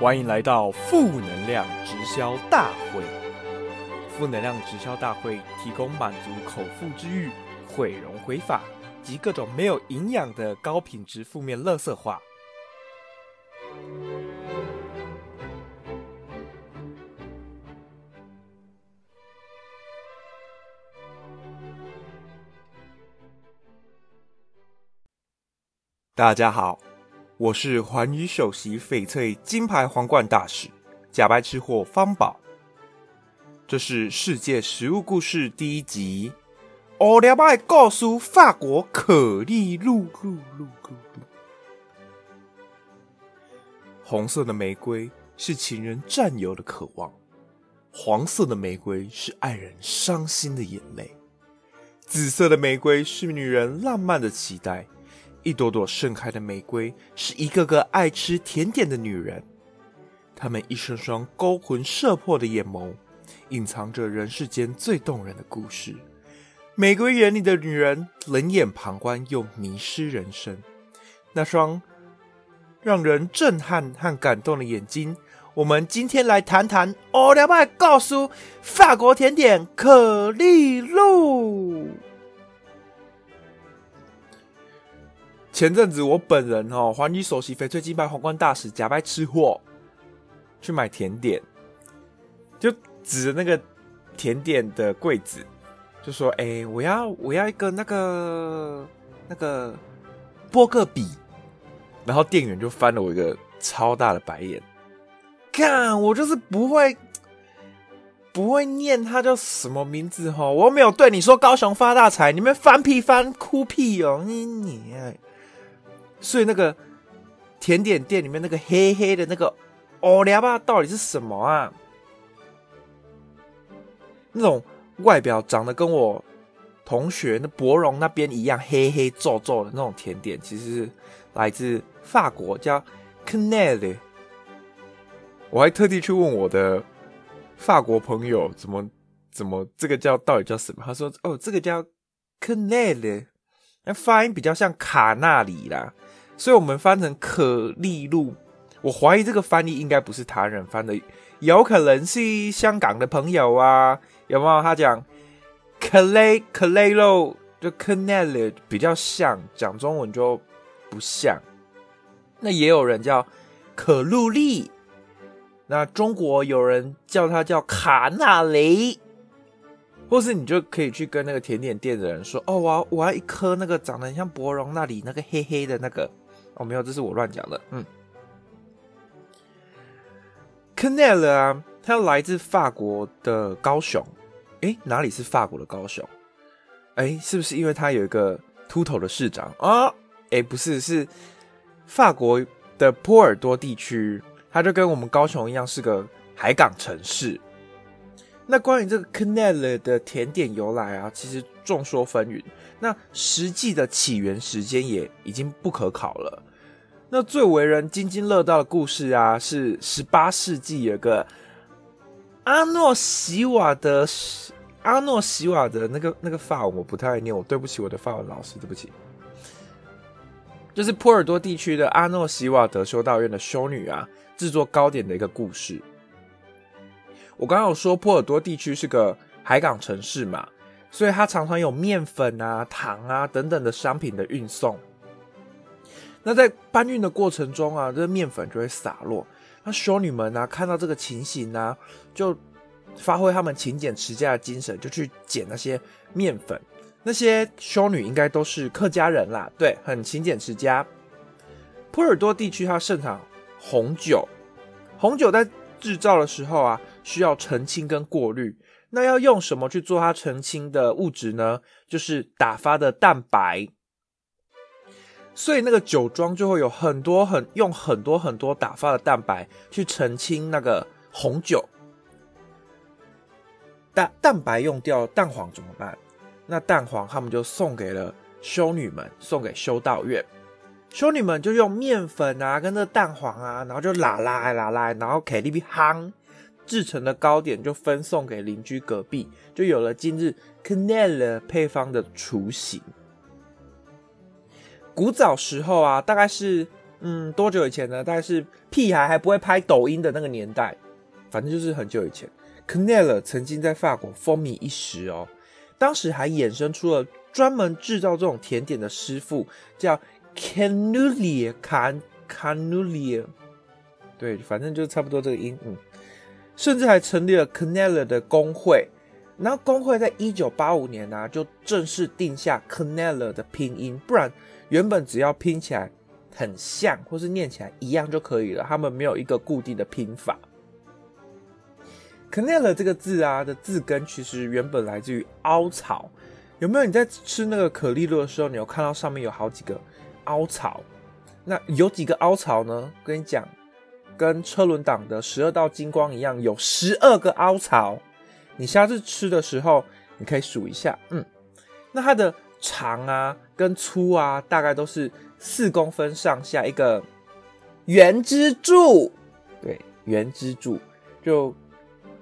欢迎来到负能量直销大会。负能量直销大会提供满足口腹之欲、毁容毁法及各种没有营养的高品质负面垃圾话。大家好，我是环宇首席翡翠金牌皇冠大使假白吃货方宝。这是世界食物故事第一集。我了爱告诉法国可丽露露露露露。红色的玫瑰是情人占有的渴望，黄色的玫瑰是爱人伤心的眼泪，紫色的玫瑰是女人浪漫的期待。一朵朵盛开的玫瑰，是一个个爱吃甜点的女人。她们一双双勾魂摄魄的眼眸，隐藏着人世间最动人的故事。玫瑰园里的女人，冷眼旁观又迷失人生。那双让人震撼和感动的眼睛，我们今天来谈谈。欧了拜告诉法国甜点可丽露。前阵子我本人哦，环宇首席翡翠金牌皇冠大使假扮吃货去买甜点，就指着那个甜点的柜子，就说：“哎，我要我要一个那个那个波个比。”然后店员就翻了我一个超大的白眼，看我就是不会不会念它叫什么名字哈，我没有对你说高雄发大财，你们翻屁翻哭屁哦，你你。所以那个甜点店里面那个黑黑的那个欧利巴到底是什么啊？那种外表长得跟我同学那博荣那边一样黑黑皱皱的那种甜点，其实是来自法国，叫 c a n e l 我还特地去问我的法国朋友，怎么怎么这个叫到底叫什么？他说：“哦，这个叫 c a n e l 那发音比较像卡纳里啦。”所以我们翻成可丽露，我怀疑这个翻译应该不是他人翻的，有可能是香港的朋友啊，有没有？他讲可雷可雷露就 canal 比较像，讲中文就不像。那也有人叫可露丽，那中国有人叫它叫卡纳雷，或是你就可以去跟那个甜点店的人说：“哦，我要我要一颗那个长得很像博荣那里那个黑黑的那个。”哦，没有，这是我乱讲的。嗯 c a n e l 啊，他来自法国的高雄。哎，哪里是法国的高雄？哎，是不是因为他有一个秃头的市长啊？哎，不是，是法国的波尔多地区，它就跟我们高雄一样，是个海港城市。那关于这个 c a n e l 的甜点由来啊，其实众说纷纭。那实际的起源时间也已经不可考了。那最为人津津乐道的故事啊，是十八世纪有个阿诺西瓦德，阿诺西瓦德那个那个法文我不太爱念，我对不起我的法文老师，对不起。就是波尔多地区的阿诺西瓦德修道院的修女啊，制作糕点的一个故事。我刚刚有说波尔多地区是个海港城市嘛。所以它常常有面粉啊、糖啊等等的商品的运送。那在搬运的过程中啊，这面粉就会洒落。那修女们呢，看到这个情形呢，就发挥他们勤俭持家的精神，就去捡那些面粉。那些修女应该都是客家人啦，对，很勤俭持家。波尔多地区它盛产红酒，红酒在制造的时候啊，需要澄清跟过滤。那要用什么去做它澄清的物质呢？就是打发的蛋白。所以那个酒庄就会有很多很用很多很多打发的蛋白去澄清那个红酒。蛋蛋白用掉，蛋黄怎么办？那蛋黄他们就送给了修女们，送给修道院。修女们就用面粉啊，跟那蛋黄啊，然后就拉拉拉拉，然后 K T V 夯。制成的糕点就分送给邻居隔壁，就有了今日 Canel 配方的雏形。古早时候啊，大概是嗯，多久以前呢？大概是屁孩还不会拍抖音的那个年代，反正就是很久以前。c a n e l 曾经在法国风靡一时哦，当时还衍生出了专门制造这种甜点的师傅，叫 Canulier Can c a n u l i e 对，反正就差不多这个音，嗯，甚至还成立了 c a n e l 的工会。然后工会在一九八五年呢，就正式定下 c a n e l 的拼音，不然原本只要拼起来很像或是念起来一样就可以了，他们没有一个固定的拼法。c a n e l 这个字啊的字根其实原本来自于凹槽，有没有？你在吃那个可丽露的时候，你有看到上面有好几个凹槽？那有几个凹槽呢？跟你讲，跟车轮党的十二道金光一样，有十二个凹槽。你下次吃的时候，你可以数一下，嗯，那它的长啊跟粗啊，大概都是四公分上下一个圆支柱，对，圆支柱。就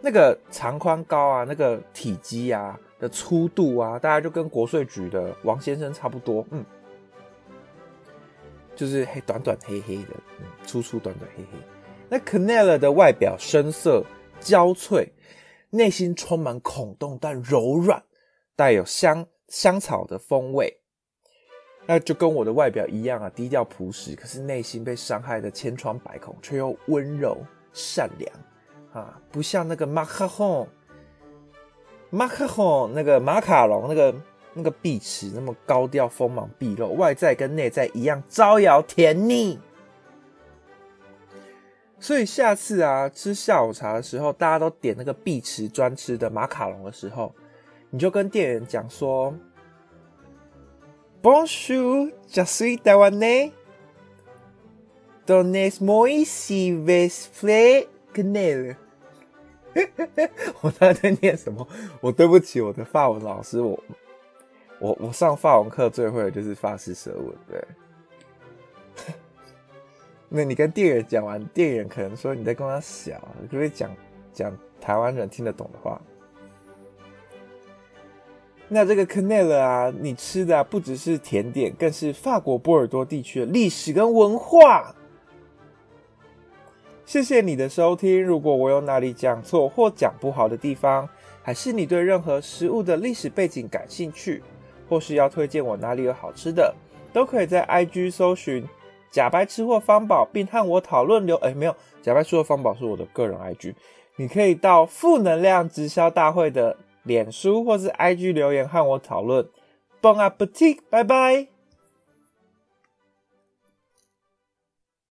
那个长宽高啊，那个体积啊的粗度啊，大概就跟国税局的王先生差不多，嗯，就是黑短短黑黑的，嗯，粗粗短短黑黑。那 c a n e l 的外表深色焦脆。内心充满孔洞，但柔软，带有香香草的风味，那就跟我的外表一样啊，低调朴实，可是内心被伤害的千疮百孔，却又温柔善良啊，不像那个马卡龙，马卡龙那个马卡龙那个那个碧池那么高调锋芒毕露，外在跟内在一样招摇甜腻。所以下次啊，吃下午茶的时候，大家都点那个碧池专吃的马卡龙的时候，你就跟店员讲说：“Bonjour，je suis d a w a n a i s Donnez-moi si vous voulez connaître。”我刚才在念什么？我对不起我的法文老师，我我我上法文课最会的就是法式舌吻，对。那你跟店员讲完，店员可能说你在跟他小，可不可以讲讲台湾人听得懂的话？那这个 c a n e l 啊，你吃的不只是甜点，更是法国波尔多地区的历史跟文化。谢谢你的收听，如果我有哪里讲错或讲不好的地方，还是你对任何食物的历史背景感兴趣，或是要推荐我哪里有好吃的，都可以在 IG 搜寻。假白吃货方宝，并和我讨论留哎没有，假白吃货方宝是我的个人 IG，你可以到负能量直销大会的脸书或是 IG 留言和我讨论。Bon appetit，拜拜。